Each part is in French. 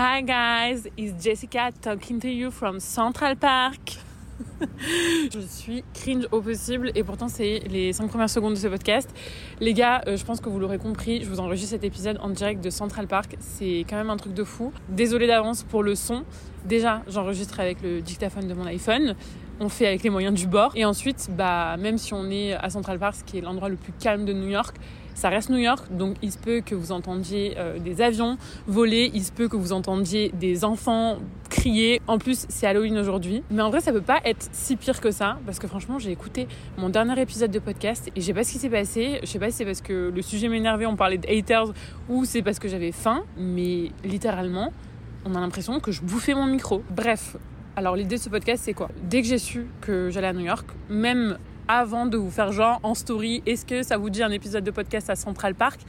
Hi guys, it's Jessica talking to you from Central Park? je suis cringe au possible et pourtant c'est les 5 premières secondes de ce podcast. Les gars, euh, je pense que vous l'aurez compris, je vous enregistre cet épisode en direct de Central Park. C'est quand même un truc de fou. Désolée d'avance pour le son. Déjà, j'enregistre avec le dictaphone de mon iPhone. On fait avec les moyens du bord. Et ensuite, bah, même si on est à Central Park, qui est l'endroit le plus calme de New York, ça reste New York, donc il se peut que vous entendiez euh, des avions voler, il se peut que vous entendiez des enfants crier. En plus, c'est Halloween aujourd'hui. Mais en vrai, ça peut pas être si pire que ça, parce que franchement, j'ai écouté mon dernier épisode de podcast et je sais pas ce qui s'est passé. Je sais pas si c'est parce que le sujet m'énervait, on parlait de haters, ou c'est parce que j'avais faim, mais littéralement, on a l'impression que je bouffais mon micro. Bref, alors l'idée de ce podcast, c'est quoi? Dès que j'ai su que j'allais à New York, même avant de vous faire genre en story, est-ce que ça vous dit un épisode de podcast à Central Park?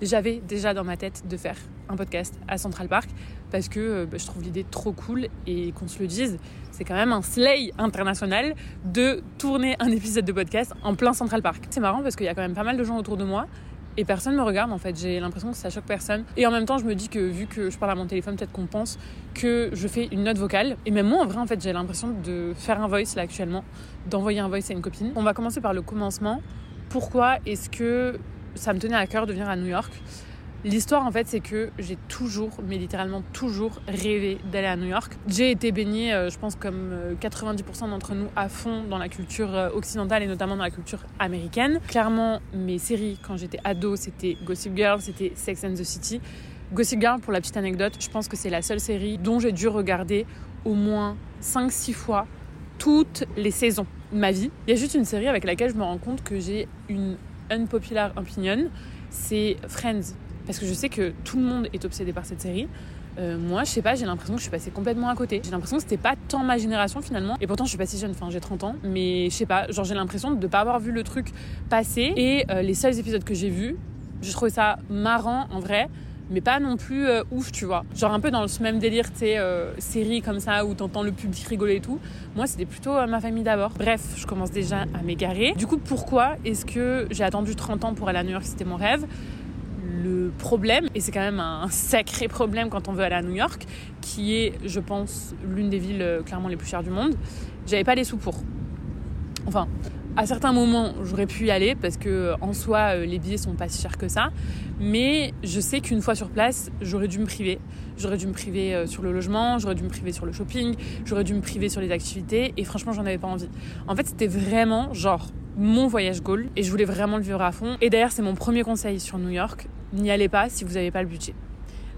J'avais déjà dans ma tête de faire un podcast à Central Park parce que euh, bah, je trouve l'idée trop cool et qu'on se le dise, c'est quand même un slay international de tourner un épisode de podcast en plein Central Park. C'est marrant parce qu'il y a quand même pas mal de gens autour de moi et personne me regarde en fait. J'ai l'impression que ça choque personne. Et en même temps, je me dis que vu que je parle à mon téléphone, peut-être qu'on pense que je fais une note vocale. Et même moi, en vrai, en fait, j'ai l'impression de faire un voice là actuellement, d'envoyer un voice à une copine. On va commencer par le commencement. Pourquoi est-ce que ça me tenait à cœur de venir à New York? L'histoire, en fait, c'est que j'ai toujours, mais littéralement toujours, rêvé d'aller à New York. J'ai été baignée, euh, je pense, comme 90% euh, d'entre nous, à fond dans la culture euh, occidentale et notamment dans la culture américaine. Clairement, mes séries, quand j'étais ado, c'était Gossip Girl, c'était Sex and the City. Gossip Girl, pour la petite anecdote, je pense que c'est la seule série dont j'ai dû regarder au moins 5-6 fois toutes les saisons de ma vie. Il y a juste une série avec laquelle je me rends compte que j'ai une unpopular opinion, c'est Friends. Parce que je sais que tout le monde est obsédé par cette série. Euh, moi, je sais pas, j'ai l'impression que je suis passée complètement à côté. J'ai l'impression que c'était pas tant ma génération finalement. Et pourtant, je suis pas si jeune, enfin j'ai 30 ans. Mais je sais pas, genre j'ai l'impression de pas avoir vu le truc passer. Et euh, les seuls épisodes que j'ai vus, je trouvais ça marrant en vrai. Mais pas non plus euh, ouf, tu vois. Genre un peu dans ce même délire, tu sais, série comme ça où t'entends le public rigoler et tout. Moi, c'était plutôt ma famille d'abord. Bref, je commence déjà à m'égarer. Du coup, pourquoi est-ce que j'ai attendu 30 ans pour aller à New York? C'était mon rêve problème, et c'est quand même un sacré problème quand on veut aller à New York, qui est, je pense, l'une des villes euh, clairement les plus chères du monde, j'avais pas les sous pour. Enfin, à certains moments, j'aurais pu y aller parce que en soi, euh, les billets sont pas si chers que ça. Mais je sais qu'une fois sur place, j'aurais dû me priver. J'aurais dû me priver euh, sur le logement, j'aurais dû me priver sur le shopping, j'aurais dû me priver sur les activités. Et franchement, j'en avais pas envie. En fait, c'était vraiment genre mon voyage goal et je voulais vraiment le vivre à fond. Et d'ailleurs, c'est mon premier conseil sur New York. N'y allez pas si vous n'avez pas le budget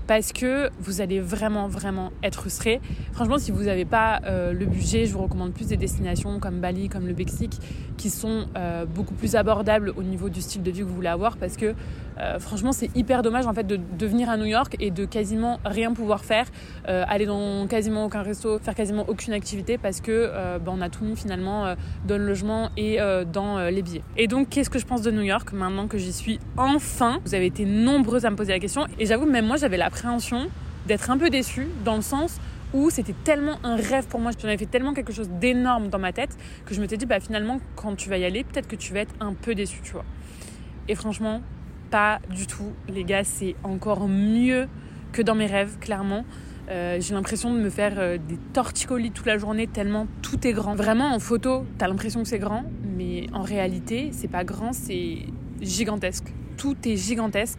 parce que vous allez vraiment vraiment être frustré. Franchement, si vous n'avez pas euh, le budget, je vous recommande plus des destinations comme Bali, comme le Mexique, qui sont euh, beaucoup plus abordables au niveau du style de vie que vous voulez avoir, parce que euh, franchement, c'est hyper dommage en fait de, venir à New York et de quasiment rien pouvoir faire, aller dans quasiment aucun resto, faire quasiment aucune activité, parce que bah, on a tout mis finalement dans le logement et dans les billets. Et donc, qu'est-ce que je pense de New York maintenant que j'y suis enfin? Vous avez été nombreuses à me poser la question, et j'avoue même moi j'avais la d'être un peu déçue dans le sens où c'était tellement un rêve pour moi, j'en avais fait tellement quelque chose d'énorme dans ma tête que je m'étais dit bah finalement quand tu vas y aller, peut-être que tu vas être un peu déçu, tu vois. Et franchement, pas du tout, les gars, c'est encore mieux que dans mes rêves, clairement. Euh, j'ai l'impression de me faire euh, des torticolis toute la journée tellement tout est grand. Vraiment en photo, t'as l'impression que c'est grand, mais en réalité, c'est pas grand, c'est gigantesque. Tout est gigantesque,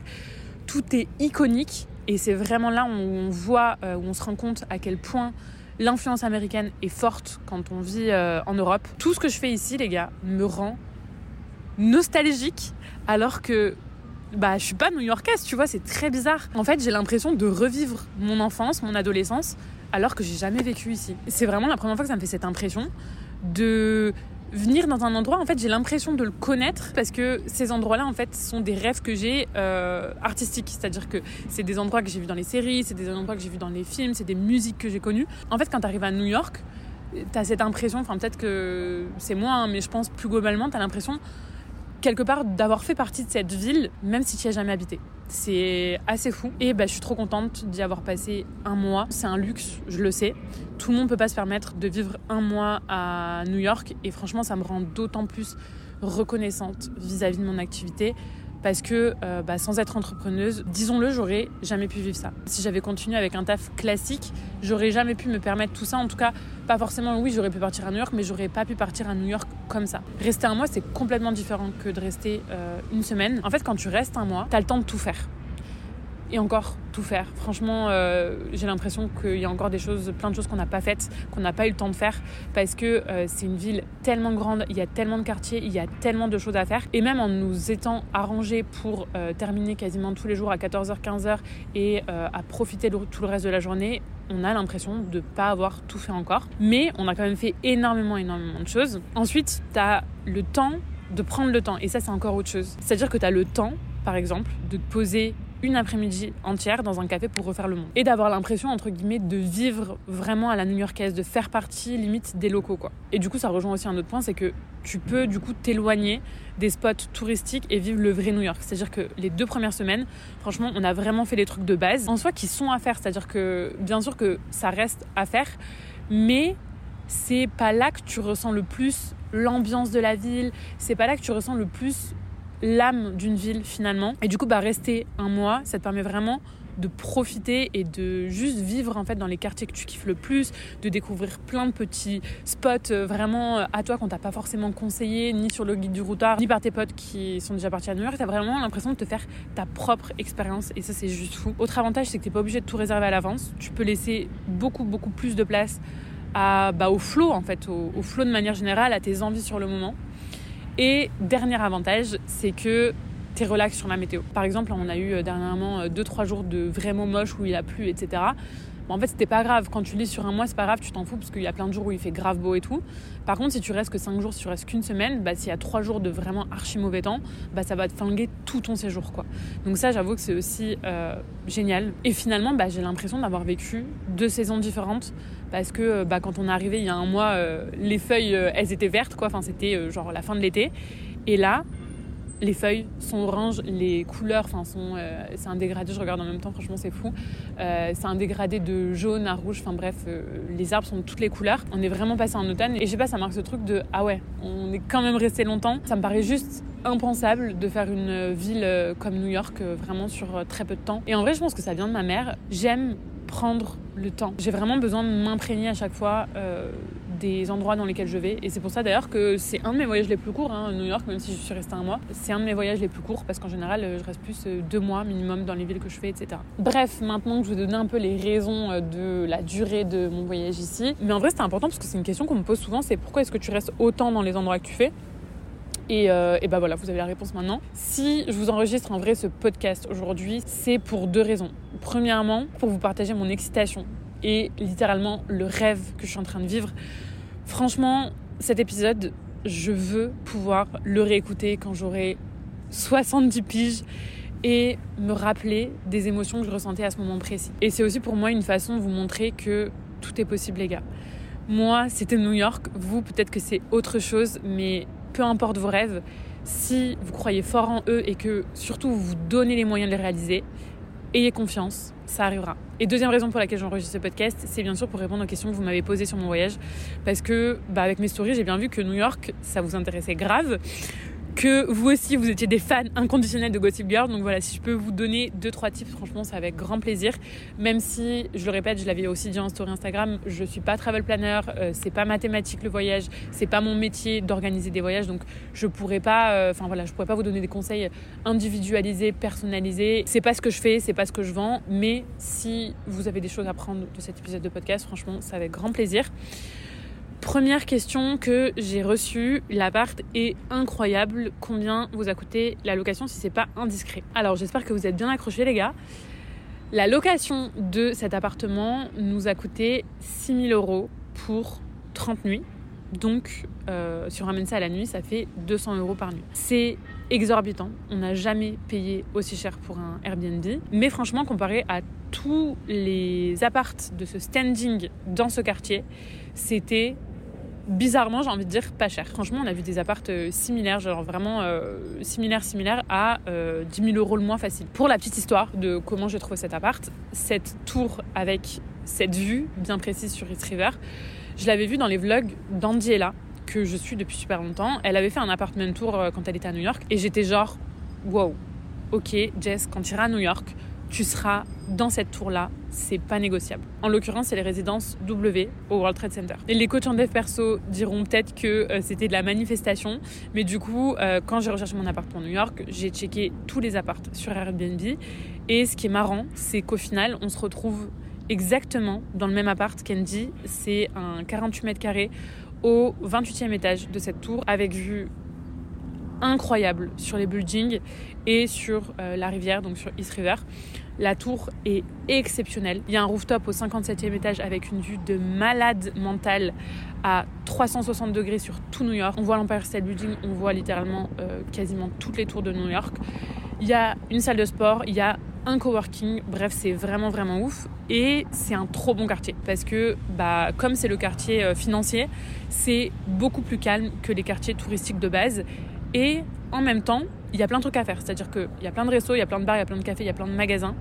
tout est iconique et c'est vraiment là où on voit, euh, où on se rend compte à quel point l'influence américaine est forte quand on vit euh, en Europe. Tout ce que je fais ici, les gars, me rend nostalgique alors que bah je suis pas new-yorkaise, tu vois, c'est très bizarre. En fait, j'ai l'impression de revivre mon enfance, mon adolescence alors que j'ai jamais vécu ici. C'est vraiment la première fois que ça me fait cette impression de venir dans un endroit, en fait, j'ai l'impression de le connaître parce que ces endroits-là, en fait, sont des rêves que j'ai euh, artistiques. C'est-à-dire que c'est des endroits que j'ai vus dans les séries, c'est des endroits que j'ai vus dans les films, c'est des musiques que j'ai connues. En fait, quand tu arrives à New York, tu as cette impression, enfin, peut-être que c'est moi, hein, mais je pense plus globalement, tu as l'impression quelque part d'avoir fait partie de cette ville, même si tu n'y as jamais habité. C'est assez fou. Et bah, je suis trop contente d'y avoir passé un mois. C'est un luxe, je le sais. Tout le monde ne peut pas se permettre de vivre un mois à New York. Et franchement, ça me rend d'autant plus reconnaissante vis-à-vis de mon activité parce que euh, bah, sans être entrepreneuse, disons-le, j'aurais jamais pu vivre ça. Si j'avais continué avec un taf classique, j'aurais jamais pu me permettre tout ça. En tout cas, pas forcément, oui, j'aurais pu partir à New York, mais j'aurais pas pu partir à New York comme ça. Rester un mois, c'est complètement différent que de rester euh, une semaine. En fait, quand tu restes un mois, t'as le temps de tout faire et encore tout faire. Franchement, euh, j'ai l'impression qu'il y a encore des choses, plein de choses qu'on n'a pas faites, qu'on n'a pas eu le temps de faire parce que euh, c'est une ville tellement grande, il y a tellement de quartiers, il y a tellement de choses à faire. Et même en nous étant arrangés pour euh, terminer quasiment tous les jours à 14h, 15h et à profiter tout le reste de la journée, on a l'impression de ne pas avoir tout fait encore. Mais on a quand même fait énormément, énormément de choses. Ensuite, tu as le temps de prendre le temps. Et ça, c'est encore autre chose. C'est-à-dire que tu as le temps, par exemple, de te poser une après-midi entière dans un café pour refaire le monde. Et d'avoir l'impression, entre guillemets, de vivre vraiment à la new-yorkaise, de faire partie limite des locaux, quoi. Et du coup, ça rejoint aussi un autre point, c'est que tu peux du coup t'éloigner des spots touristiques et vivre le vrai New York. C'est-à-dire que les deux premières semaines, franchement, on a vraiment fait les trucs de base, en soi qui sont à faire. C'est-à-dire que, bien sûr que ça reste à faire, mais c'est pas là que tu ressens le plus l'ambiance de la ville, c'est pas là que tu ressens le plus l'âme d'une ville finalement. Et du coup, bah, rester un mois, ça te permet vraiment de profiter et de juste vivre en fait dans les quartiers que tu kiffes le plus, de découvrir plein de petits spots euh, vraiment euh, à toi qu'on t'a pas forcément conseillé, ni sur le guide du routard, ni par tes potes qui sont déjà partis à New York. T'as vraiment l'impression de te faire ta propre expérience et ça c'est juste fou. Autre avantage c'est que t'es pas obligé de tout réserver à l'avance. Tu peux laisser beaucoup beaucoup plus de place à, bah, au flow en fait, au, au flow de manière générale, à tes envies sur le moment. Et dernier avantage, c'est que t'es relax sur la météo. Par exemple, on a eu euh, dernièrement 2-3 euh, jours de vraiment moche où il a plu, etc. en fait, c'était pas grave. Quand tu lis sur un mois, c'est pas grave, tu t'en fous parce qu'il y a plein de jours où il fait grave beau et tout. Par contre, si tu restes que 5 jours, si tu restes qu'une semaine, bah, s'il y a 3 jours de vraiment archi mauvais temps, bah, ça va te flinguer tout ton séjour. Quoi. Donc, ça, j'avoue que c'est aussi euh, génial. Et finalement, bah, j'ai l'impression d'avoir vécu deux saisons différentes parce que bah, quand on est arrivé il y a un mois, euh, les feuilles, euh, elles étaient vertes, quoi. Enfin, c'était euh, genre la fin de l'été. Et là, les feuilles sont oranges, les couleurs, enfin, sont, c'est un dégradé. Je regarde en même temps, franchement, c'est fou. c'est un dégradé de jaune à rouge. Enfin bref, les arbres sont de toutes les couleurs. On est vraiment passé en automne. Et je sais pas, ça marque ce truc de ah ouais, on est quand même resté longtemps. Ça me paraît juste impensable de faire une ville comme New York vraiment sur très peu de temps. Et en vrai, je pense que ça vient de ma mère. J'aime prendre le temps. J'ai vraiment besoin de m'imprégner à chaque fois euh, des endroits dans lesquels je vais. Et c'est pour ça d'ailleurs que c'est un de mes voyages les plus courts, hein, New York, même si je suis restée un mois. C'est un de mes voyages les plus courts parce qu'en général, je reste plus euh, deux mois minimum dans les villes que je fais, etc. Bref, maintenant que je vais donner un peu les raisons euh, de la durée de mon voyage ici. Mais en vrai, c'est important parce que c'est une question qu'on me pose souvent c'est pourquoi est-ce que tu restes autant dans les endroits que tu fais? Et, euh, bah voilà, vous avez la réponse maintenant. Si je vous enregistre en vrai ce podcast aujourd'hui, c'est pour deux raisons. Premièrement, pour vous partager mon excitation et littéralement le rêve que je suis en train de vivre. Franchement, cet épisode, je veux pouvoir le réécouter quand j'aurai 70 piges et me rappeler des émotions que je ressentais à ce moment précis. Et c'est aussi pour moi une façon de vous montrer que tout est possible, les gars. Moi, c'était New York. Vous, peut-être que c'est autre chose, mais peu importe vos rêves, si vous croyez fort en eux et que surtout vous vous donnez les moyens de les réaliser, ayez confiance, ça arrivera. Et deuxième raison pour laquelle j'enregistre ce podcast, c'est bien sûr pour répondre aux questions que vous m'avez posées sur mon voyage. Parce que, bah, avec mes stories, j'ai bien vu que New York, ça vous intéressait grave que vous aussi vous étiez des fans inconditionnels de Gossip Girl. Donc voilà, si je peux vous donner deux trois tips, franchement, c'est avec grand plaisir. Même si, je le répète, je l'avais aussi dit en story Instagram, je suis pas travel planner, euh, c'est pas mathématique le voyage, c'est pas mon métier d'organiser des voyages, donc je pourrais pas, euh, enfin voilà, je pourrais pas vous donner des conseils individualisés, personnalisés. C'est pas ce que je fais, c'est pas ce que je vends, mais si vous avez des choses à prendre de cet épisode de podcast, franchement, c'est avec grand plaisir. Première question que j'ai reçue, l'appart est incroyable. Combien vous a coûté la location si c'est pas indiscret? Alors j'espère que vous êtes bien accrochés les gars. La location de cet appartement nous a coûté 6000 euros pour 30 nuits. Donc, euh, si on ramène ça à la nuit, ça fait 200 euros par nuit. C'est exorbitant. On n'a jamais payé aussi cher pour un Airbnb. Mais franchement, comparé à tous les appartes de ce standing dans ce quartier, c'était bizarrement, j'ai envie de dire, pas cher. Franchement, on a vu des appartes euh, similaires, genre vraiment euh, similaires, similaires à 10 euh, 000 euros le moins facile. Pour la petite histoire de comment j'ai trouvé cet appart, cette tour avec cette vue bien précise sur East River, je l'avais vue dans les vlogs d'Andiela, que je suis depuis super longtemps. Elle avait fait un appartement tour quand elle était à New York, et j'étais genre, wow, ok, Jess, quand tu iras à New York, tu seras dans cette tour-là, c'est pas négociable. En l'occurrence, c'est les résidences W au World Trade Center. Les coachs en dev perso diront peut-être que euh, c'était de la manifestation, mais du coup, euh, quand j'ai recherché mon appart pour New York, j'ai checké tous les apparts sur Airbnb. Et ce qui est marrant, c'est qu'au final, on se retrouve exactement dans le même appart qu'Andy. C'est un 48 mètres carrés au 28e étage de cette tour avec vue incroyable sur les buildings et sur euh, la rivière, donc sur East River. La tour est exceptionnelle. Il y a un rooftop au 57e étage avec une vue de malade mentale à 360 degrés sur tout New York. On voit l'Empire State Building, on voit littéralement euh, quasiment toutes les tours de New York. Il y a une salle de sport, il y a un coworking. Bref, c'est vraiment vraiment ouf. Et c'est un trop bon quartier parce que, bah, comme c'est le quartier euh, financier, c'est beaucoup plus calme que les quartiers touristiques de base. Et en même temps, il y a plein de trucs à faire. C'est-à-dire qu'il y a plein de restos, il y a plein de bars, il y a plein de cafés, il y a plein de magasins.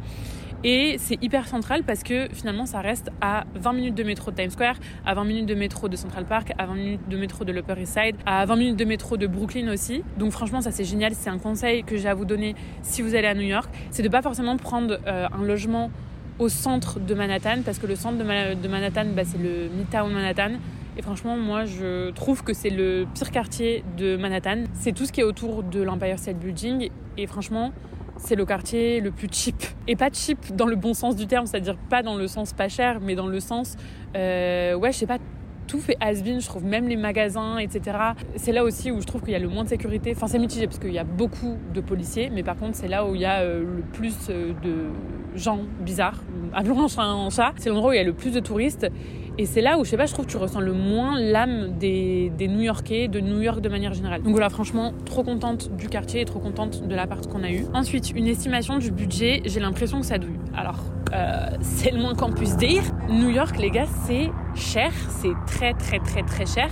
Et c'est hyper central parce que finalement, ça reste à 20 minutes de métro de Times Square, à 20 minutes de métro de Central Park, à 20 minutes de métro de l'Upper East Side, à 20 minutes de métro de Brooklyn aussi. Donc franchement, ça c'est génial. C'est un conseil que j'ai à vous donner si vous allez à New York. C'est de pas forcément prendre euh, un logement au centre de Manhattan parce que le centre de, Manhattan, bah, c'est le Midtown Manhattan. Et franchement, moi, je trouve que c'est le pire quartier de Manhattan. C'est tout ce qui est autour de l'Empire State Building. Et franchement, c'est le quartier le plus cheap. Et pas cheap dans le bon sens du terme, c'est-à-dire pas dans le sens pas cher, mais dans le sens, euh, ouais, je sais pas, tout fait has-been, je trouve, même les magasins, etc. C'est là aussi où je trouve qu'il y a le moins de sécurité. Enfin, c'est mitigé parce qu'il y a beaucoup de policiers, mais par contre, c'est là où il y a euh, le plus euh, de gens bizarres. Appelons un chat un chat. C'est l'endroit où il y a le plus de touristes. Et c'est là où, je sais pas, je trouve que tu ressens le moins l'âme des, New-Yorkais, de New York de manière générale. Donc voilà, franchement, trop contente du quartier et trop contente de l'appart qu'on a eu. Ensuite, une estimation du budget, j'ai l'impression que ça douille. Alors, euh, c'est le moins qu'on puisse dire. New York, les gars, c'est cher, c'est très très très très cher.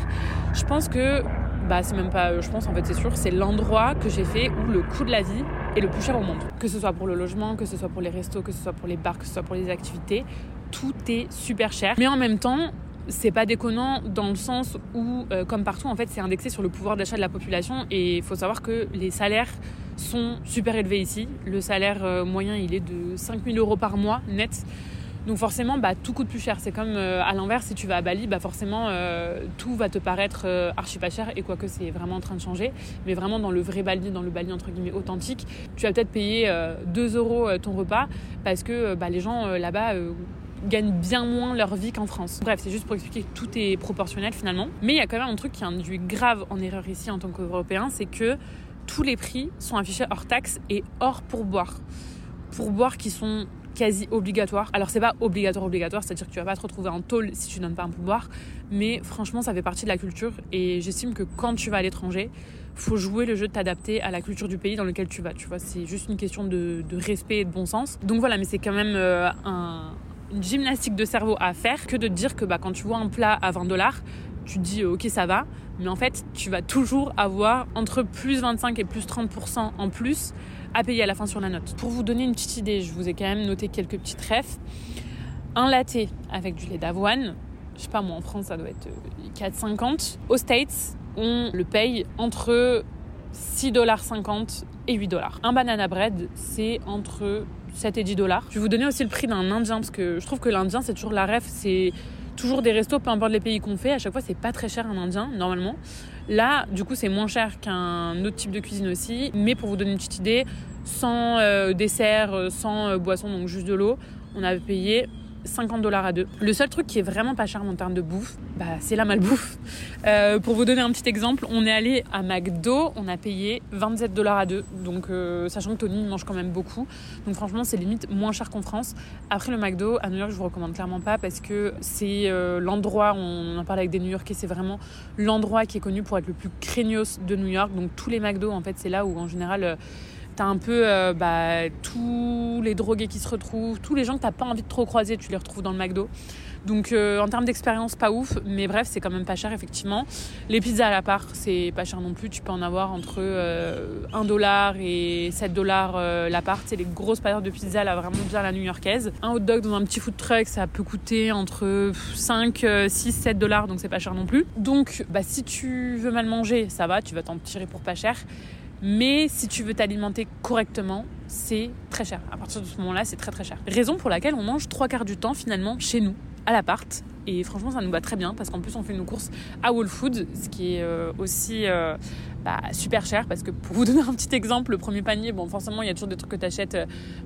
Je pense que, bah c'est même pas, je pense en fait c'est sûr, c'est l'endroit que j'ai fait où le coût de la vie est le plus cher au monde. Que ce soit pour le logement, que ce soit pour les restos, que ce soit pour les bars, que ce soit pour les activités, tout est super cher. Mais en même temps, c'est pas déconnant dans le sens où, euh, comme partout, en fait, c'est indexé sur le pouvoir d'achat de la population. Et il faut savoir que les salaires sont super élevés ici. Le salaire euh, moyen, il est de 5000 euros par mois net. Donc forcément, bah, tout coûte plus cher. C'est comme euh, à l'inverse, si tu vas à Bali, bah, forcément, tout va te paraître archi pas cher. Et quoique c'est vraiment en train de changer, mais vraiment dans le vrai Bali, dans le Bali entre guillemets authentique, tu vas peut-être payer 2 euros ton repas parce que bah, les gens là-bas gagnent bien moins leur vie qu'en France. Bref, c'est juste pour expliquer que tout est proportionnel finalement. Mais il y a quand même un truc qui induit grave en erreur ici en tant qu'Européen, c'est que tous les prix sont affichés hors taxe et hors pourboire. Pourboire qui sont quasi obligatoires. Alors c'est pas obligatoire obligatoire, c'est-à-dire que tu vas pas te retrouver en tôle si tu donnes pas un pourboire, mais franchement ça fait partie de la culture et j'estime que quand tu vas à l'étranger, faut jouer le jeu de t'adapter à la culture du pays dans lequel tu vas. Tu vois, c'est juste une question de, respect et de bon sens. Donc voilà, mais c'est quand même euh, un, gymnastique de cerveau à faire que de dire que bah, quand tu vois un plat à 20 dollars, tu te dis euh, ok ça va, mais en fait tu vas toujours avoir entre plus 25 et plus 30% en plus à payer à la fin sur la note. Pour vous donner une petite idée, je vous ai quand même noté quelques petites refs. Un latte avec du lait d'avoine, je sais pas moi en France ça doit être 4,50. Euh, Aux States, on le paye entre 6,50$ et 8$. Un banana bread, c'est entre 7 et 10 dollars. Je vais vous donner aussi le prix d'un indien parce que je trouve que l'indien c'est toujours la ref, c'est toujours des restos, peu importe les pays qu'on fait, à chaque fois c'est pas très cher un indien normalement. Là, du coup, c'est moins cher qu'un autre type de cuisine aussi, mais pour vous donner une petite idée, sans euh, dessert, euh, sans euh, boisson, donc juste de l'eau, on avait payé 50 dollars à deux. Le seul truc qui est vraiment pas cher en termes de bouffe, bah, c'est la malbouffe. Euh, pour vous donner un petit exemple, on est allé à McDo, on a payé 27 dollars à deux. Donc, euh, sachant que Tony mange quand même beaucoup. Donc, franchement, c'est limite moins cher qu'en France. Après, le McDo, à New York, je vous recommande clairement pas parce que c'est euh, l'endroit, on en parle avec des New Yorkais, c'est vraiment l'endroit qui est connu pour être le plus craignos de New York. Donc, tous les McDo, en fait, c'est là où en général T'as un peu euh, bah, tous les drogués qui se retrouvent, tous les gens que t'as pas envie de trop croiser, tu les retrouves dans le McDo. Donc euh, en termes d'expérience, pas ouf, mais bref, c'est quand même pas cher effectivement. Les pizzas à la part, c'est pas cher non plus. Tu peux en avoir entre 1 euh, dollar et 7 dollars la part. C'est les grosses pâtes de pizza là, vraiment bien la new-yorkaise. Un hot dog dans un petit food truck, ça peut coûter entre 5, 6, 7 dollars, donc c'est pas cher non plus. Donc bah, si tu veux mal manger, ça va, tu vas t'en tirer pour pas cher. Mais si tu veux t'alimenter correctement, c'est très cher. À partir de ce moment-là, c'est très très cher. Raison pour laquelle on mange trois quarts du temps finalement chez nous, à l'appart. Et franchement, ça nous va très bien parce qu'en plus, on fait nos courses à Whole Foods, ce qui est euh, aussi euh, super cher parce que pour vous donner un petit exemple, le premier panier, bon, forcément, il y a toujours des trucs que tu achètes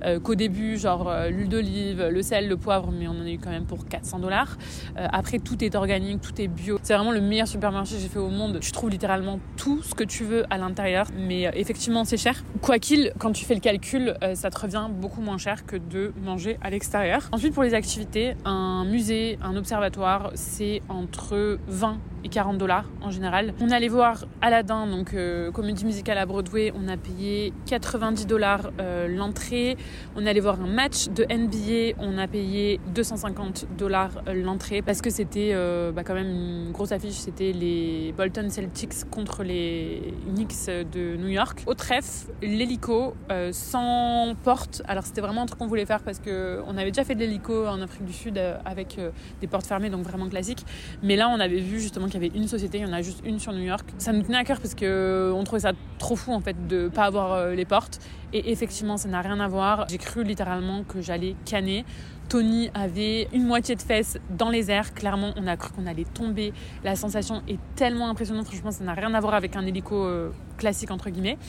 euh, qu'au début, genre l'huile d'olive, le sel, le poivre, mais on en a eu quand même pour 400 dollars. après, tout est organique, tout est bio. C'est vraiment le meilleur supermarché que j'ai fait au monde. Tu trouves littéralement tout ce que tu veux à l'intérieur, mais effectivement, c'est cher. Quoi qu'il, quand tu fais le calcul, ça te revient beaucoup moins cher que de manger à l'extérieur. Ensuite, pour les activités, un musée, un observatoire, c'est entre 20 et 40 dollars en général. On allait voir Aladdin, donc euh, comédie musicale à Broadway, on a payé 90 dollars euh, l'entrée. On allait voir un match de NBA, on a payé 250 dollars euh, l'entrée parce que c'était bah, quand même une grosse affiche, c'était les Bolton Celtics contre les Knicks de New York. Au trèfle, l'hélico sans porte. Alors c'était vraiment un truc qu'on voulait faire parce qu'on avait déjà fait de l'hélico en Afrique du Sud avec des portes fermées, donc vraiment classique. Mais là, on avait vu justement qu'il y avait une société, il y en a juste une sur New York. Ça nous tenait à cœur parce qu'on trouvait ça trop fou en fait de pas avoir euh, les portes. Et effectivement, ça n'a rien à voir. J'ai cru littéralement que j'allais canner. Tony avait une moitié de fesses dans les airs. Clairement, on a cru qu'on allait tomber. La sensation est tellement impressionnante. Franchement, ça n'a rien à voir avec un hélico euh, classique, entre guillemets.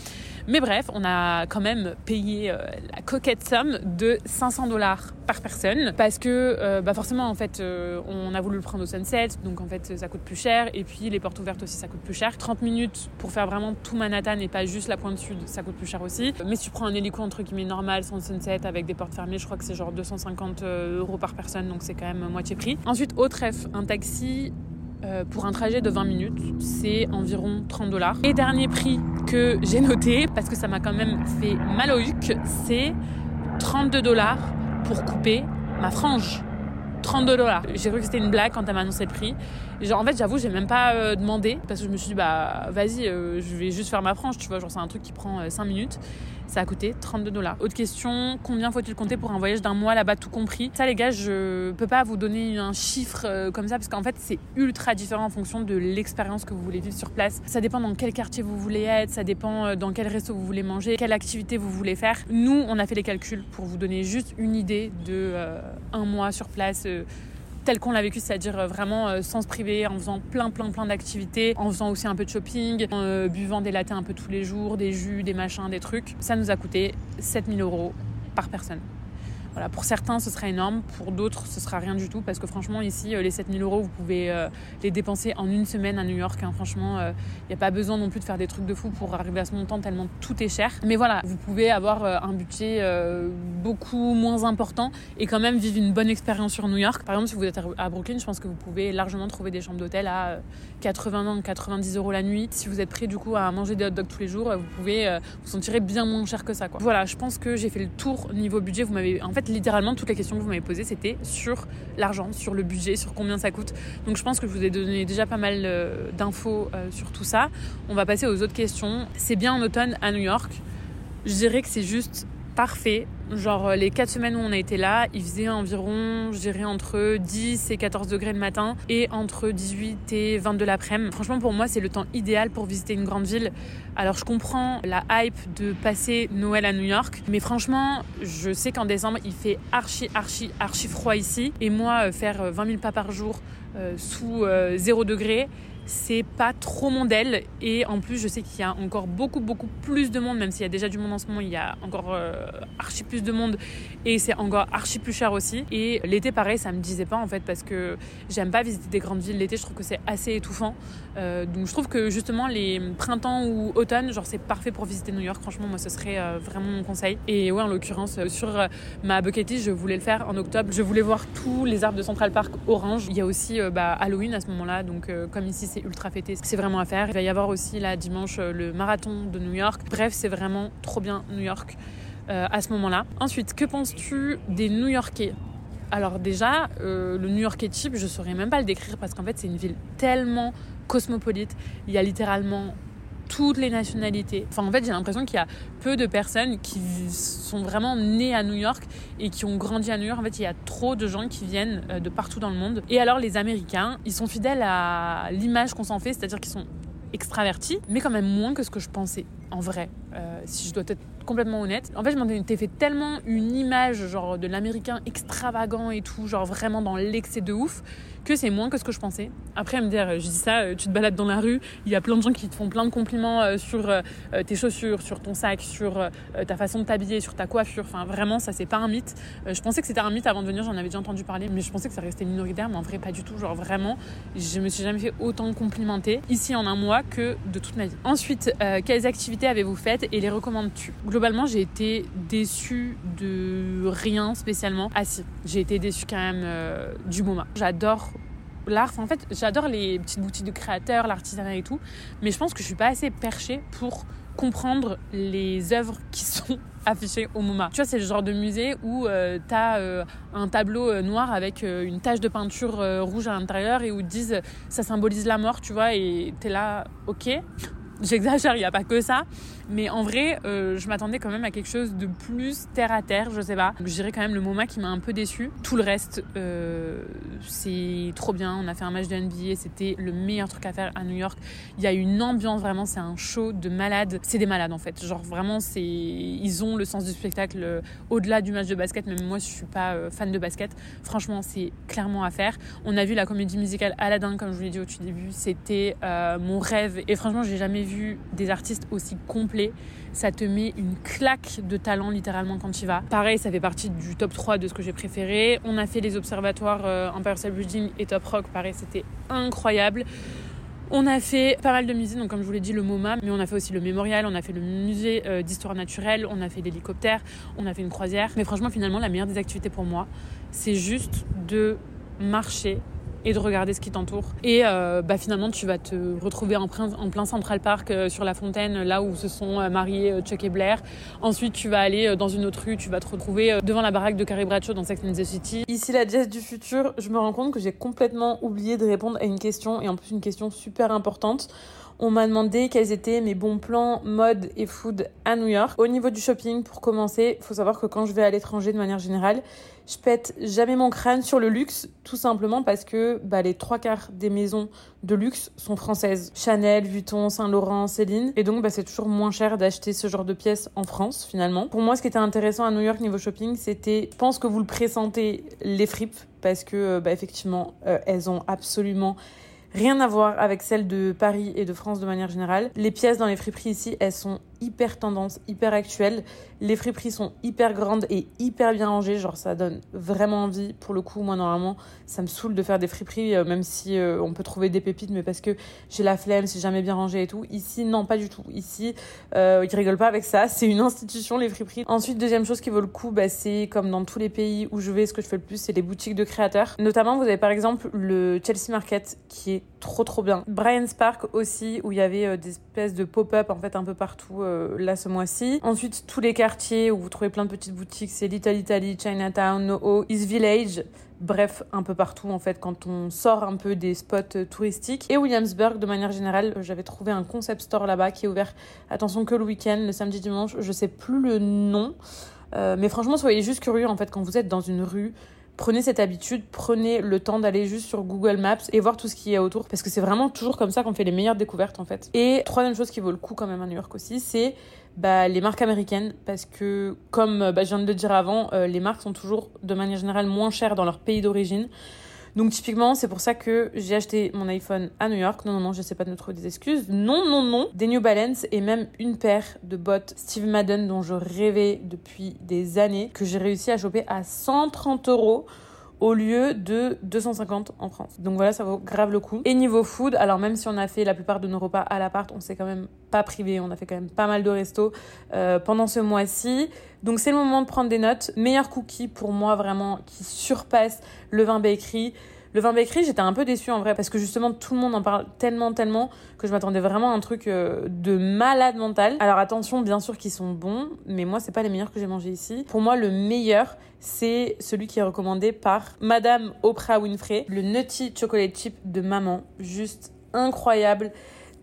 Mais bref, on a quand même payé euh, la coquette somme de 500 dollars par personne. Parce que, euh, bah forcément, en fait, on a voulu le prendre au sunset. Donc, en fait, ça coûte plus cher. Et puis, les portes ouvertes aussi, ça coûte plus cher. 30 minutes pour faire vraiment tout Manhattan et pas juste la pointe sud, ça coûte plus cher aussi. Mais tu prends un hélico, entre guillemets, normal, sans sunset, avec des portes fermées, je crois que c'est genre 250 euh, euros par personne, donc c'est quand même moitié prix. Ensuite, au trèfle, un taxi euh, pour un trajet de 20 minutes, c'est environ 30 dollars. Et dernier prix que j'ai noté, parce que ça m'a quand même fait mal au huc, c'est 32 dollars pour couper ma frange. 32 dollars. J'ai cru que c'était une blague quand elle m'a annoncé le prix. Genre, en fait, j'avoue, j'ai même pas euh, demandé parce que je me suis dit, bah, vas-y, je vais juste faire ma frange, tu vois. Genre, c'est un truc qui prend 5 minutes. Ça a coûté 32 dollars. Autre question, combien faut-il compter pour un voyage d'un mois là-bas tout compris? Ça les gars, je peux pas vous donner un chiffre euh, comme ça parce qu'en fait c'est ultra différent en fonction de l'expérience que vous voulez vivre sur place. Ça dépend dans quel quartier vous voulez être, ça dépend euh, dans quel resto vous voulez manger, quelle activité vous voulez faire. Nous, on a fait les calculs pour vous donner juste une idée de euh, un mois sur place tel qu'on l'a vécu, c'est-à-dire euh, vraiment euh, sans se priver, en faisant plein plein plein d'activités, en faisant aussi un peu de shopping, en euh, buvant des lattés un peu tous les jours, des jus, des machins, des trucs. Ça nous a coûté 7000 euros par personne. Pour certains, ce sera énorme. Pour d'autres, ce sera rien du tout. Parce que franchement, ici, euh, les 7000 euros, vous pouvez euh, les dépenser en une semaine à New York. Hein. Franchement, il euh, n'y a pas besoin non plus de faire des trucs de fou pour arriver à ce montant tellement tout est cher. Mais voilà, vous pouvez avoir un budget beaucoup moins important et quand même vivre une bonne expérience sur New York. Par exemple, si vous êtes à Brooklyn, je pense que vous pouvez largement trouver des chambres d'hôtel à 80, 90 euros la nuit. Si vous êtes prêt du coup à manger des hot dogs tous les jours, vous pouvez vous sentir bien moins cher que ça. Voilà, je pense que j'ai fait le tour niveau budget. Vous m'avez en fait littéralement, toutes les questions que vous m'avez posées, c'était sur l'argent, sur le budget, sur combien ça coûte. Donc je pense que je vous ai donné déjà pas mal euh, d'infos euh, sur tout ça. On va passer aux autres questions. C'est bien en automne à New York. Je dirais que c'est juste parfait. Genre euh, les 4 semaines où on a été là, il faisait environ, je dirais, entre 10 et 14 degrés le matin et entre 18 et 22 l'après-midi. Franchement, pour moi, c'est le temps idéal pour visiter une grande ville. Alors, je comprends la hype de passer Noël à New York, mais franchement, je sais qu'en décembre, il fait archi, archi, archi froid ici. Et moi, euh, faire 20 euh, 000 pas par jour sous 0 degré, c'est pas trop mondial et en plus je sais qu'il y a encore beaucoup beaucoup plus de monde même s'il y a déjà du monde en ce moment il y a encore euh, archi plus de monde et c'est encore archi plus cher aussi. Et l'été pareil ça me disait pas en fait parce que j'aime pas visiter des grandes villes. L'été je trouve que c'est assez étouffant. Euh, donc je trouve que justement les printemps ou automne genre c'est parfait pour visiter New York. Franchement moi ce serait euh, vraiment mon conseil. Et ouais en l'occurrence sur ma bucket list je voulais le faire en octobre. Je voulais voir tous les arbres de Central Park orange. Il y a aussi bah, Halloween à ce moment là donc comme ici c'est ultra fêté. C'est vraiment à faire. Il va y avoir aussi là dimanche euh, le marathon de New York. Bref, c'est vraiment trop bien New York euh, à ce moment-là. Ensuite, que penses-tu des New Yorkais? Alors déjà, euh, le New Yorkais type, je saurais même pas le décrire parce qu'en fait c'est une ville tellement cosmopolite. Il y a littéralement toutes les nationalités. Enfin, en fait, j'ai l'impression qu'il y a peu de personnes qui sont vraiment nées à New York et qui ont grandi à New York. En fait, il y a trop de gens qui viennent euh, de partout dans le monde. Et alors, les Américains, ils sont fidèles à l'image qu'on s'en fait, c'est-à-dire qu'ils sont extravertis, mais quand même moins que ce que je pensais. En vrai, euh, si je dois être complètement honnête. En fait, je m'en étais fait tellement une image genre de l'américain extravagant et tout, genre vraiment dans l'excès de ouf, que c'est moins que ce que je pensais. Après, à me dire, je dis ça, euh, tu te balades dans la rue, il y a plein de gens qui te font plein de compliments euh, sur euh, tes chaussures, sur ton sac, sur ta façon de t'habiller, sur ta coiffure. Enfin, vraiment, ça, c'est pas un mythe. Je pensais que c'était un mythe avant de venir, j'en avais déjà entendu parler, mais je pensais que ça restait minoritaire, mais en vrai, pas du tout. Genre, vraiment, je me suis jamais fait autant complimenter ici en un mois que de toute ma vie. Ensuite, quelles activités avez-vous faites et les recommandes-tu? Globalement, j'ai été déçue de rien spécialement. Ah si, j'ai été déçue quand même du MoMA. J'adore l'art. en fait, j'adore les petites boutiques de créateurs, l'artisanat et tout, mais je pense que je suis pas assez perchée pour comprendre les œuvres qui sont affichées au MoMA. Tu vois, c'est le genre de musée où euh, euh, un tableau euh, noir avec une tache de peinture rouge à l'intérieur et où ils disent ça symbolise la mort, tu vois, et tu es là, ok. J'exagère, il n'y a pas que ça. Mais en vrai, euh, je m'attendais quand même à quelque chose de plus terre à terre, je sais pas. Je dirais quand même le MoMA qui m'a un peu déçu. Tout le reste, euh, c'est trop bien. On a fait un match de NBA, c'était le meilleur truc à faire à New York. Il y a une ambiance vraiment, c'est un show de malades. C'est des malades en fait. Genre vraiment, c'est ils ont le sens du spectacle euh, au-delà du match de basket. Même moi, je suis pas fan de basket. Franchement, c'est clairement à faire. On a vu la comédie musicale Aladdin, comme je vous l'ai dit au tout début. C'était mon rêve. Et franchement, j'ai jamais vu des artistes aussi complets ça te met une claque de talent littéralement quand tu y vas. Pareil, ça fait partie du top 3 de ce que j'ai préféré. On a fait les observatoires euh, Empire State Building et Top Rock, pareil, c'était incroyable. On a fait pas mal de musées, donc comme je vous l'ai dit, le MoMA, mais on a fait aussi le mémorial, on a fait le musée euh, d'histoire naturelle, on a fait l'hélicoptère, on a fait une croisière. Mais franchement, finalement, la meilleure des activités pour moi, c'est juste de marcher et de regarder ce qui t'entoure. Et euh, bah, finalement, tu vas te retrouver en, plein Central Park euh, sur la fontaine, là où se sont euh, mariés Chuck et Blair. Ensuite, tu vas aller dans une autre rue, tu vas te retrouver devant la baraque de Carrie Bradshaw dans Sex and the City. Ici, la jazz du futur, je me rends compte que j'ai complètement oublié de répondre à une question, et en plus une question super importante. On m'a demandé quels étaient mes bons plans mode et food à New York. Au niveau du shopping, pour commencer, faut savoir que quand je vais à l'étranger de manière générale, je pète jamais mon crâne sur le luxe, tout simplement parce que bah, les trois quarts des maisons de luxe sont françaises. Chanel, Vuitton, Saint-Laurent, Céline. Et donc, bah, c'est toujours moins cher d'acheter ce genre de pièces en France, finalement. Pour moi, ce qui était intéressant à New York niveau shopping, c'était, je pense que vous le présentez, les fripes, parce que, bah, effectivement, euh, elles ont absolument rien à voir avec celles de Paris et de France de manière générale. Les pièces dans les friperies ici, elles sont hyper tendance, hyper actuelle. Les friperies sont hyper grandes et hyper bien rangées. Genre, ça donne vraiment envie. Pour le coup, moi, normalement, ça me saoule de faire des friperies, euh, même si euh, on peut trouver des pépites, mais parce que j'ai la flemme, c'est jamais bien rangé et tout. Ici, non, pas du tout. Ici, euh, ils rigolent pas avec ça. C'est une institution, les friperies. Ensuite, deuxième chose qui vaut le coup, bah, c'est comme dans tous les pays où je vais, ce que je fais le plus, c'est les boutiques de créateurs. Notamment, vous avez par exemple le Chelsea Market qui est trop trop bien. Brian's Park aussi, où il y avait des espèces de pop-up en fait un peu partout euh, là ce mois-ci. Ensuite, tous les quartiers où vous trouvez plein de petites boutiques, c'est Little Italy, Chinatown, NoHo, East Village. Bref, un peu partout en fait quand on sort un peu des spots euh, touristiques. Et Williamsburg, de manière générale, euh, j'avais trouvé un concept store là-bas qui est ouvert, attention que le week-end, le samedi, dimanche, je sais plus le nom. mais franchement, soyez juste curieux en fait quand vous êtes dans une rue prenez cette habitude, prenez le temps d'aller juste sur Google Maps et voir tout ce qu'il y a autour parce que c'est vraiment toujours comme ça qu'on fait les meilleures découvertes en fait. Et troisième chose qui vaut le coup quand même à New York aussi, c'est bah, les marques américaines parce que comme bah, je viens de le dire avant, euh, les marques sont toujours de manière générale moins chères dans leur pays d'origine. Donc typiquement, c'est pour ça que j'ai acheté mon iPhone à New York. Non, non, non, j'essaie pas de me trouver des excuses. Non, non, non. Des New Balance et même une paire de bottes Steve Madden dont je rêvais depuis des années, que j'ai réussi à choper à 130 euros au lieu de 250 en France. Donc voilà, ça vaut grave le coup. Et niveau food, alors même si on a fait la plupart de nos repas à l'appart, on s'est quand même pas privé, on a fait quand même pas mal de restos euh, pendant ce mois-ci. Donc c'est le moment de prendre des notes. Meilleur cookie pour moi vraiment qui surpasse le vin bakery. Le vin bakery, j'étais un peu déçue en vrai parce que justement tout le monde en parle tellement tellement que je m'attendais vraiment à un truc euh, de malade mental. Alors attention, bien sûr qu'ils sont bons, mais moi c'est pas les meilleurs que j'ai mangés ici. Pour moi, le meilleur, c'est celui qui est recommandé par Madame Oprah Winfrey, le Nutty Chocolate Chip de maman, juste incroyable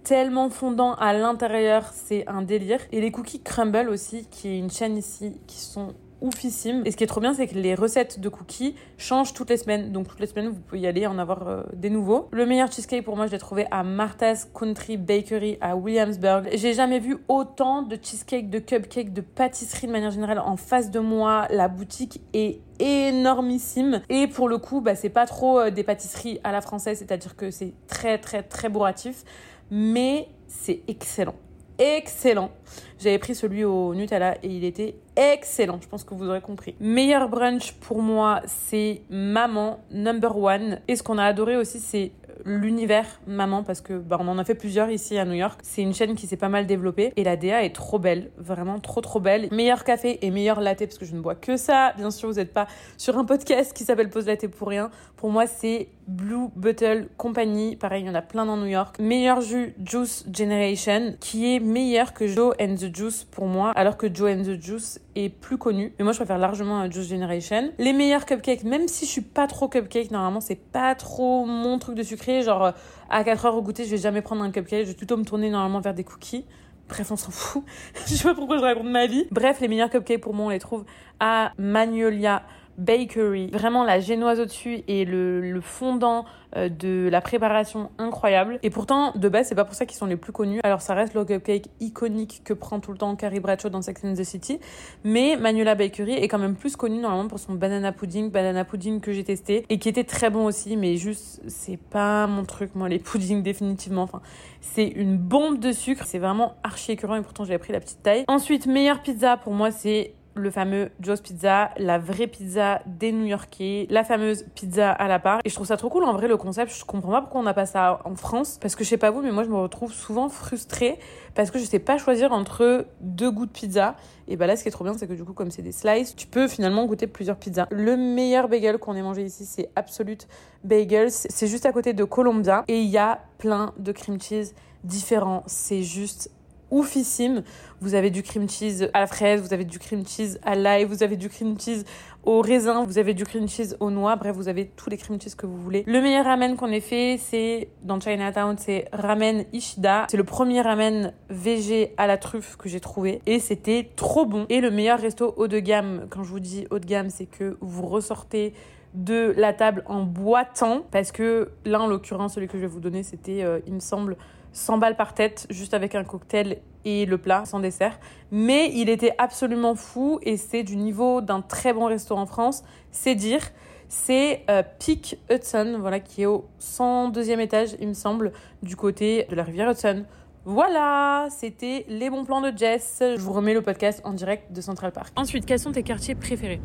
tellement fondant à l'intérieur, c'est un délire. Et les cookies Crumble aussi, qui est une chaîne ici, qui sont oufissime. Et ce qui est trop bien, c'est que les recettes de cookies changent toutes les semaines. Donc toutes les semaines, vous pouvez y aller en avoir euh, des nouveaux. Le meilleur cheesecake pour moi, je l'ai trouvé à Martha's Country Bakery à Williamsburg. J'ai jamais vu autant de cheesecake, de cupcake, de pâtisserie de manière générale en face de moi. La boutique est énormissime et pour le coup bah, c'est pas trop euh, des pâtisseries à la française c'est à dire que c'est très très très bourratif mais c'est excellent excellent. J'avais pris celui au Nutella et il était excellent. Je pense que vous aurez compris. Meilleur brunch pour moi, c'est Maman Number One. Et ce qu'on a adoré aussi, c'est l'univers maman parce que bah, on en a fait plusieurs ici à New York. C'est une chaîne qui s'est pas mal développée et la DA est trop belle, vraiment trop trop belle. Meilleur café et meilleur latte parce que je ne bois que ça. Bien sûr, vous n'êtes pas sur un podcast qui s'appelle Pause Latte pour rien. Pour moi, c'est Blue Bottle Company. Pareil, il y en a plein dans New York. Meilleur jus Juice Generation qui est meilleur que Joe and the Juice pour moi, alors que Joe and the Juice plus connu. Mais moi, je préfère largement Juice Generation. Les meilleurs cupcakes, même si je suis pas trop cupcake, normalement, c'est pas trop mon truc de sucré. Genre, euh, à 4 heures au goûter, je vais jamais prendre un cupcake. Je vais plutôt me tourner normalement vers des cookies. Bref, on s'en fout. je sais pas pourquoi je raconte ma vie. Bref, les meilleurs cupcakes pour moi, on les trouve à Magnolia Bakery. Vraiment la génoise au-dessus et le, fondant euh, de la préparation incroyable. Et pourtant, de base, c'est pas pour ça qu'ils sont les plus connus. Alors ça reste le cupcake iconique que prend tout le temps Carrie Bradshaw dans Sex and the City. Mais Manuela Bakery est quand même plus connu normalement pour son banana pudding, banana pudding que j'ai testé et qui était très bon aussi. Mais juste, c'est pas mon truc, moi, les puddings définitivement. Enfin, c'est une bombe de sucre. C'est vraiment archi écœurant et pourtant j'avais pris la petite taille. Ensuite, meilleure pizza pour moi, c'est le fameux Joe's Pizza, la vraie pizza des New-Yorkais, la fameuse pizza à la part. Et je trouve ça trop cool en vrai le concept. Je comprends pas pourquoi on n'a pas ça en France. Parce que je sais pas vous, mais moi je me retrouve souvent frustrée parce que je sais pas choisir entre deux goûts de pizza. Et bah là, ce qui est trop bien, c'est que du coup, comme c'est des slices, tu peux finalement goûter plusieurs pizzas. Le meilleur bagel qu'on ait mangé ici, c'est Absolute Bagels. C'est juste à côté de Columbia et il y a plein de cream cheese différents. C'est juste oufissime. Vous avez du cream cheese à la fraise, vous avez du cream cheese à l'ail, vous avez du cream cheese au raisin, vous avez du cream cheese aux noix, bref, vous avez tous les cream cheese que vous voulez. Le meilleur ramen qu'on ait fait, c'est dans Chinatown, c'est Ramen Ishida. C'est le premier ramen VG à la truffe que j'ai trouvé et c'était trop bon. Et le meilleur resto haut de gamme, quand je vous dis haut de gamme, c'est que vous ressortez de la table en boitant parce que là en l'occurrence celui que je vais vous donner c'était euh, il me semble 100 balles par tête, juste avec un cocktail et le plat sans dessert. Mais il était absolument fou et c'est du niveau d'un très bon restaurant en France. C'est dire, c'est euh, Peak Hudson, voilà, qui est au 102e étage, il me semble, du côté de la rivière Hudson. Voilà, c'était les bons plans de Jess. Je vous remets le podcast en direct de Central Park. Ensuite, quels sont tes quartiers préférés?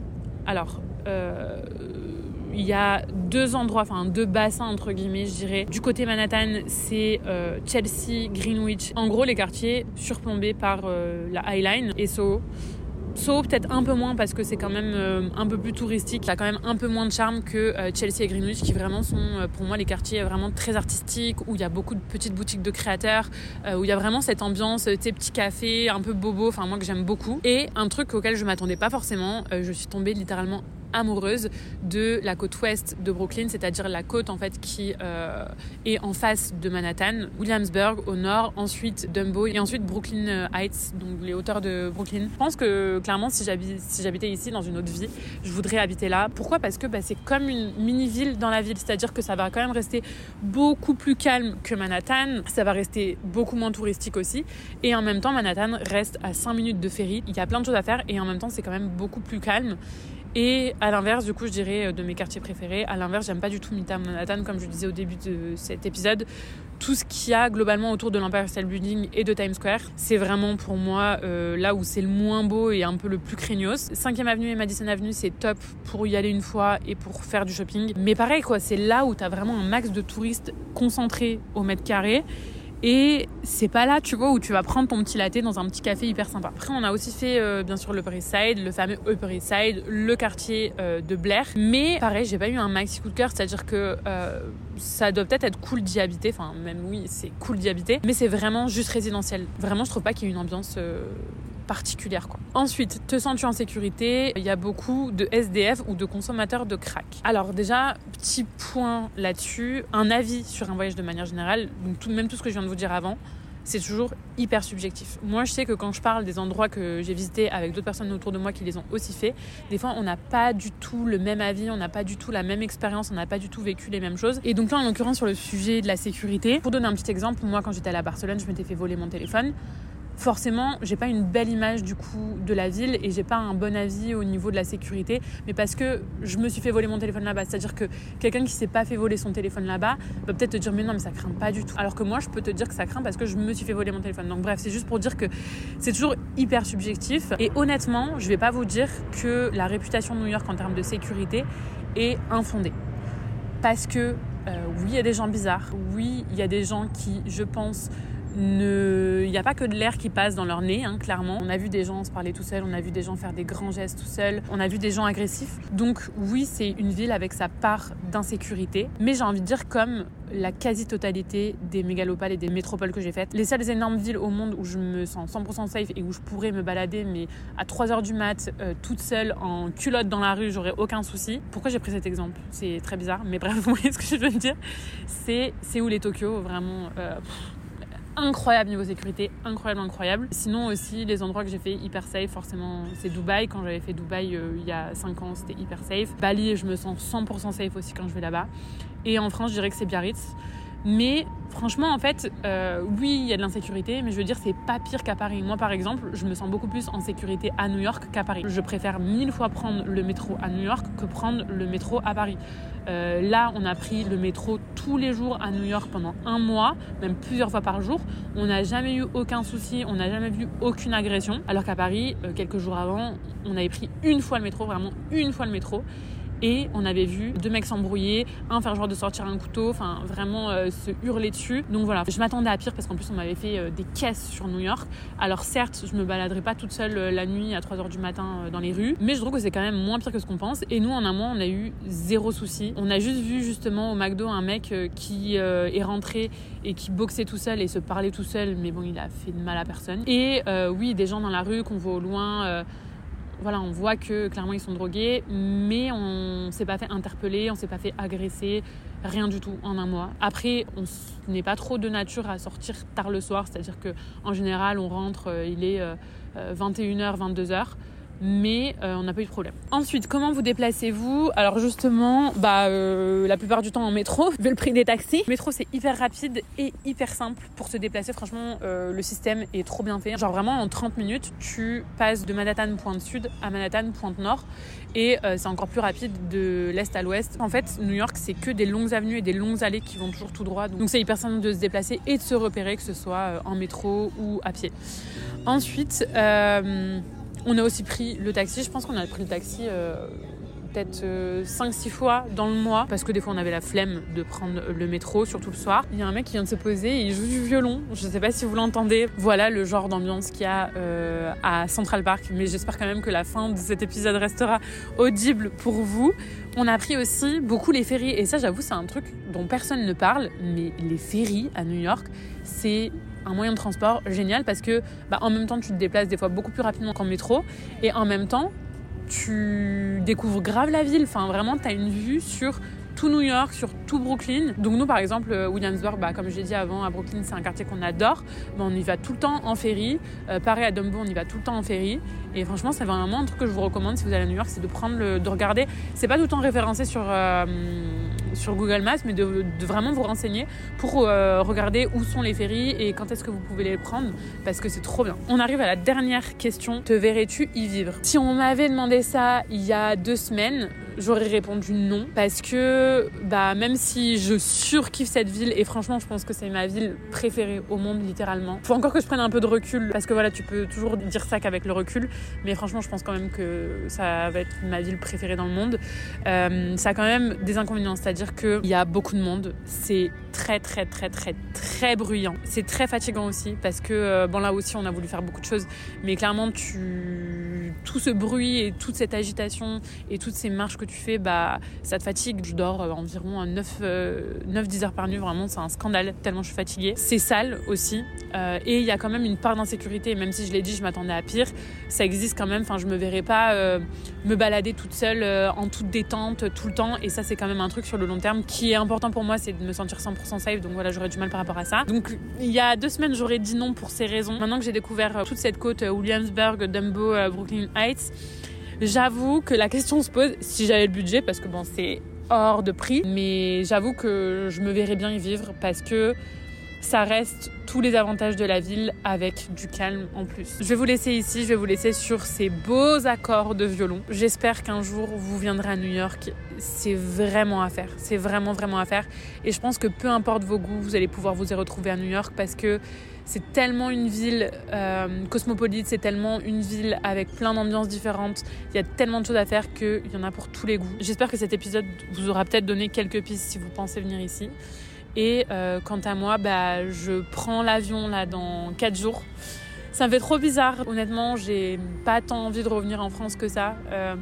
Alors, euh, il y a deux endroits, enfin deux bassins entre guillemets, je dirais. Du côté Manhattan, c'est euh, Chelsea, Greenwich. En gros, les quartiers surplombés par euh, la High Line et Soho. Soho peut-être un peu moins parce que c'est quand même euh, un peu plus touristique. Il a quand même un peu moins de charme que Chelsea et Greenwich qui vraiment sont pour moi les quartiers vraiment très artistiques où il y a beaucoup de petites boutiques de créateurs, où il y a vraiment cette ambiance, ces petits cafés un peu bobo, enfin moi que j'aime beaucoup. Et un truc auquel je m'attendais pas forcément, je suis tombée littéralement amoureuse de la côte ouest de Brooklyn, c'est-à-dire la côte en fait qui euh, est en face de Manhattan, Williamsburg au nord, ensuite Dumbo et ensuite Brooklyn euh, Heights, donc les hauteurs de Brooklyn. Je pense que clairement si j'habitais ici dans une autre vie, je voudrais habiter là. Pourquoi? Parce que bah, c'est comme une mini-ville dans la ville, c'est-à-dire que ça va quand même rester beaucoup plus calme que Manhattan, ça va rester beaucoup moins touristique aussi et en même temps Manhattan reste à 5 minutes de ferry, il y a plein de choses à faire et en même temps c'est quand même beaucoup plus calme et à l'inverse, du coup, je dirais euh, de mes quartiers préférés, à l'inverse, j'aime pas du tout Midtown Manhattan, comme je disais au début de cet épisode. Tout ce qu'il y a globalement autour de l'Empire State Building et de Times Square, c'est vraiment pour moi euh, là où c'est le moins beau et un peu le plus craignos. 5e Avenue et Madison Avenue, c'est top pour y aller une fois et pour faire du shopping. Mais pareil, quoi, c'est là où tu as vraiment un max de touristes concentrés au mètre carré. Et c'est pas là, tu vois, où tu vas prendre ton petit latte dans un petit café hyper sympa. Après, on a aussi fait, euh, bien sûr, le Upper East Side, le fameux Upper East Side, le quartier euh, de Blair. Mais pareil, j'ai pas eu un maxi coup de cœur, c'est-à-dire que euh, ça doit peut-être être cool d'y habiter. Enfin, même oui, c'est cool d'y habiter. Mais c'est vraiment juste résidentiel. Vraiment, je trouve pas qu'il y ait une ambiance particulière. Quoi. Ensuite, te sens-tu en sécurité? Il y a beaucoup de SDF ou de consommateurs de crack. Alors déjà, petit point là-dessus, un avis sur un voyage de manière générale, donc tout, même tout ce que je viens de vous dire avant. c'est toujours hyper subjectif. Moi, je sais que quand je parle des endroits que j'ai visités avec d'autres personnes autour de moi qui les ont aussi fait, des fois, on n'a pas du tout le même avis, on n'a pas du tout la même expérience, on n'a pas du tout vécu les mêmes choses. Et donc là, en l'occurrence, sur le sujet de la sécurité, pour donner un petit exemple, moi, quand j'étais à Barcelone, je m'étais fait voler mon téléphone forcément, j'ai pas une belle image du coup de la ville et j'ai pas un bon avis au niveau de la sécurité, mais parce que je me suis fait voler mon téléphone là-bas. C'est-à-dire que quelqu'un qui s'est pas fait voler son téléphone là-bas va peut-être te dire mais non mais ça craint pas du tout. Alors que moi je peux te dire que ça craint parce que je me suis fait voler mon téléphone. Donc bref, c'est juste pour dire que c'est toujours hyper subjectif et honnêtement, je vais pas vous dire que la réputation de New York en termes de sécurité est infondée. Parce que euh, oui, il y a des gens bizarres. Oui, il y a des gens qui, je pense, il n'y a pas que de l'air qui passe dans leur nez, hein, clairement. On a vu des gens se parler tout seuls, on a vu des gens faire des grands gestes tout seuls, on a vu des gens agressifs. Donc oui, c'est une ville avec sa part d'insécurité, mais j'ai envie de dire comme la quasi-totalité des mégalopoles et des métropoles que j'ai faites. Les seules énormes villes au monde où je me sens 100% safe et où je pourrais me balader, mais à 3h du mat, euh, toute seule, en culotte dans la rue, j'aurais aucun souci. Pourquoi j'ai pris cet exemple? C'est très bizarre, mais bref, vous voyez ce que je veux dire C'est où les Tokyo, vraiment... Euh, incroyable niveau sécurité, incroyable, incroyable. Sinon aussi, les endroits que j'ai fait hyper safe, forcément, c'est Dubaï. Quand j'avais fait Dubaï euh, il y a 5 ans, c'était hyper safe. Bali, je me sens 100% safe aussi quand je vais là-bas. Et en France, je dirais que c'est Biarritz. Mais franchement, en fait, euh, oui, il y a de l'insécurité, mais je veux dire, c'est pas pire qu'à Paris. Moi, par exemple, je me sens beaucoup plus en sécurité à New York qu'à Paris. Je préfère mille fois prendre le métro à New York que prendre le métro à Paris. Euh, là, on a pris le métro tous les jours à New York pendant un mois, même plusieurs fois par jour. On n'a jamais eu aucun souci, on n'a jamais vu aucune agression. Alors qu'à Paris, euh, quelques jours avant, on avait pris une fois le métro, vraiment une fois le métro et on avait vu deux mecs s'embrouiller, un faire genre de sortir un couteau, enfin vraiment euh, se hurler dessus. Donc voilà, je m'attendais à pire parce qu'en plus on m'avait fait euh, des caisses sur New York. Alors certes, je me baladerai pas toute seule euh, la nuit à 3h du matin dans les rues, mais je trouve que c'est quand même moins pire que ce qu'on pense. Et nous en un mois, on a eu zéro souci. On a juste vu justement au McDo un mec qui est rentré et qui boxait tout seul et se parlait tout seul, mais bon, il a fait de mal à personne. Et oui, des gens dans la rue qu'on voit au loin voilà, on voit que clairement ils sont drogués, mais on s'est pas fait interpeller, on s'est pas fait agresser, rien du tout en un mois. Après, on n'est pas trop de nature à sortir tard le soir, c'est-à-dire que en général, on rentre, euh, il est 21h, euh, 22h. Mais euh, on n'a pas eu de problème. Ensuite, comment vous déplacez-vous? Alors justement, bah, euh, la plupart du temps en métro, vu le prix des taxis. Le métro, c'est hyper rapide et hyper simple pour se déplacer. Franchement, euh, le système est trop bien fait. Genre vraiment, en 30 minutes, tu passes de Manhattan pointe sud à Manhattan pointe nord. Et c'est encore plus rapide de l'est à l'ouest. En fait, New York, c'est que des longues avenues et des longues allées qui vont toujours tout droit. Donc c'est hyper simple de se déplacer et de se repérer, que ce soit en métro ou à pied. Ensuite, on a aussi pris le taxi. Je pense qu'on a pris le taxi euh, peut-être 5-6 euh, fois dans le mois parce que des fois on avait la flemme de prendre le métro, surtout le soir. Il y a un mec qui vient de se poser et il joue du violon. Je ne sais pas si vous l'entendez. Voilà le genre d'ambiance qu'il y a euh, à Central Park. Mais j'espère quand même que la fin de cet épisode restera audible pour vous. On a pris aussi beaucoup les ferries et ça j'avoue c'est un truc dont personne ne parle. Mais les ferries à New York, c'est un moyen de transport génial parce que bah, en même temps tu te déplaces des fois beaucoup plus rapidement qu'en métro et en même temps tu découvres grave la ville. Enfin vraiment tu as une vue sur tout New York, sur tout Brooklyn. Donc nous par exemple euh, Williamsburg, bah, comme j'ai dit avant à Brooklyn c'est un quartier qu'on adore. Bah, on y va tout le temps en ferry. Euh, pareil à Dumbo on y va tout le temps en ferry. Et franchement c'est vraiment un truc que je vous recommande si vous allez à New York, c'est de prendre le, de regarder. C'est pas tout le temps référencé sur euh, sur Google Maps, mais de, vraiment vous renseigner pour euh, regarder où sont les ferries et quand est-ce que vous pouvez les prendre, parce que c'est trop bien. On arrive à la dernière question, te verrais-tu y vivre? Si on m'avait demandé ça il y a deux semaines, j'aurais répondu non parce que bah même si je surkiffe cette ville et franchement je pense que c'est ma ville préférée au monde littéralement. Faut encore que je prenne un peu de recul parce que voilà tu peux toujours dire ça qu'avec le recul mais franchement je pense quand même que ça va être ma ville préférée dans le monde. Euh, ça a quand même des inconvénients c'est-à-dire qu'il y a beaucoup de monde, c'est très très très très très bruyant. C'est très fatigant aussi parce que euh, bon là aussi on a voulu faire beaucoup de choses mais clairement tu tout ce bruit et toute cette agitation et toutes ces marches que tu fais, bah, ça te fatigue. Je dors environ 9-10 heures par nuit, vraiment, c'est un scandale tellement je suis fatiguée. C'est sale aussi. et il y a quand même une part d'insécurité, même si je l'ai dit, je m'attendais à pire. Ça existe quand même. Enfin, je me verrais pas me balader toute seule en toute détente tout le temps. Et ça, c'est quand même un truc sur le long terme qui est important pour moi, c'est de me sentir 100% safe. Donc voilà, j'aurais du mal par rapport à ça. Donc il y a deux semaines, j'aurais dit non pour ces raisons. Maintenant que j'ai découvert euh, toute cette côte euh, Williamsburg, Dumbo, euh, Brooklyn Heights, j'avoue que la question se pose si j'avais le budget, parce que bon, c'est hors de prix, mais j'avoue que je me verrais bien y vivre parce que ça reste tous les avantages de la ville avec du calme en plus. Je vais vous laisser ici, je vais vous laisser sur ces beaux accords de violon. J'espère qu'un jour vous viendrez à New York. C'est vraiment à faire, c'est vraiment vraiment à faire. Et je pense que peu importe vos goûts, vous allez pouvoir vous y retrouver à New York parce que c'est tellement une ville euh, cosmopolite, c'est tellement une ville avec plein d'ambiances différentes. Il y a tellement de choses à faire qu'il y en a pour tous les goûts. J'espère que cet épisode vous aura peut-être donné quelques pistes si vous pensez venir ici. Et euh, quant à moi, bah, je prends l'avion là dans 4 jours. Ça me fait trop bizarre. Honnêtement, j'ai pas tant envie de revenir en France que ça. Euh,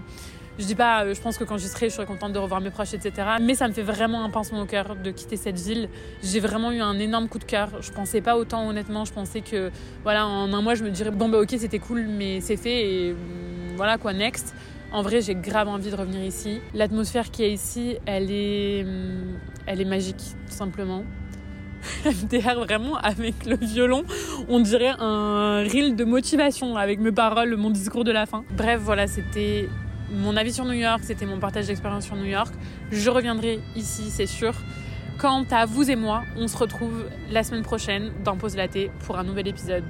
je dis pas, euh, je pense que quand j'y serai, je serai contente de revoir mes proches, etc. Mais ça me fait vraiment un pincement au cœur de quitter cette ville. J'ai vraiment eu un énorme coup de cœur. Je pensais pas autant, honnêtement. Je pensais que, voilà, en un mois, je me dirais, bon, bah ok, c'était cool, mais c'est fait et mm, voilà quoi, next. En vrai, j'ai grave envie de revenir ici. L'atmosphère qui est ici, elle est, hum, elle est magique, tout simplement. MDR vraiment avec le violon, on dirait un reel de motivation avec mes paroles, mon discours de la fin. Bref, voilà, c'était mon avis sur New York, c'était mon partage d'expérience sur New York. Je reviendrai ici, c'est sûr. Quant à vous et moi, on se retrouve la semaine prochaine dans Pause Laté pour un nouvel épisode